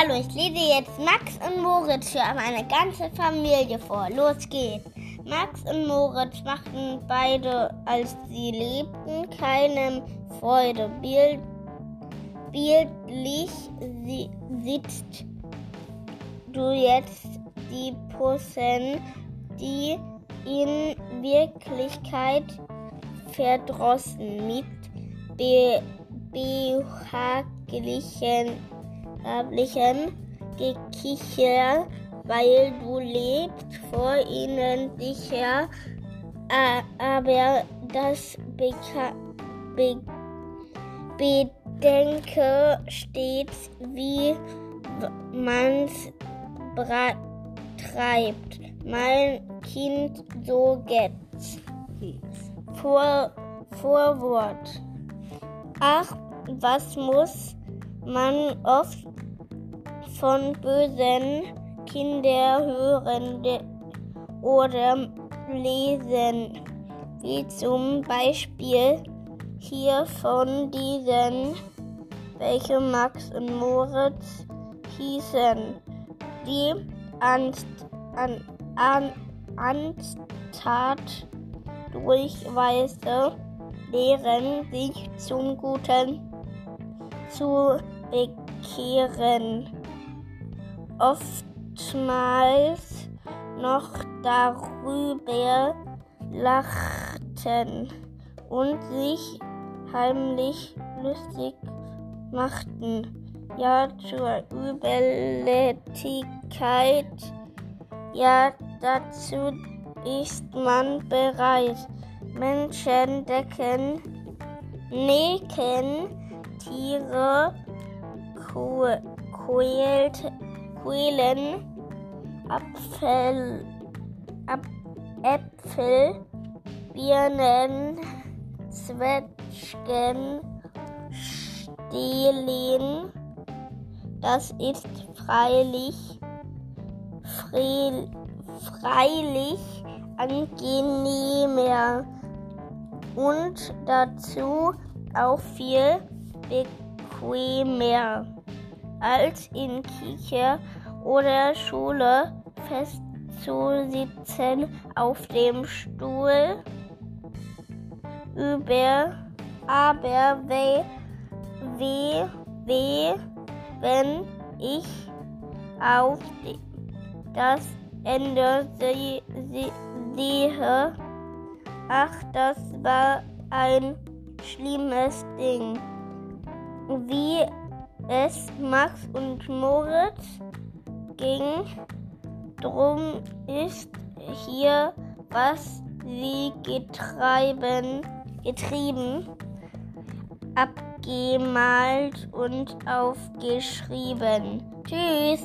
Hallo, ich lese jetzt Max und Moritz für meine ganze Familie vor. Los geht's. Max und Moritz machten beide, als sie lebten, keinem Freude. Bild, bildlich sie, sitzt du jetzt die Pussen, die in Wirklichkeit verdrossen mit be behaglichen erblichen Gekicher, weil du lebst vor ihnen sicher, aber das Beka Be Bedenke stets, wie man's treibt. Mein Kind, so geht's. Vor, Vorwort. Ach, was muss man oft von bösen Kindern hören oder lesen, wie zum Beispiel hier von diesen, welche Max und Moritz hießen, die Angst, an, an, Ansttat durchweise lehren sich zum Guten zu bekehren oftmals noch darüber lachten und sich heimlich lustig machten. Ja, zur Überlettigkeit, ja, dazu ist man bereit. Menschen decken, näken, Tiere quält, Quellen, Apfel, Ap Äpfel, Birnen, Zwetschgen, stehlen. Das ist freilich, frei, freilich angenehmer und dazu auch viel bequemer als in Kicher oder Schule festzusitzen auf dem Stuhl. Über, aber weh, weh, weh, wenn ich auf das Ende sehe. Ach, das war ein schlimmes Ding. Wie es Max und Moritz ging. Drum ist hier, was sie getreiben, getrieben, abgemalt und aufgeschrieben. Tschüss!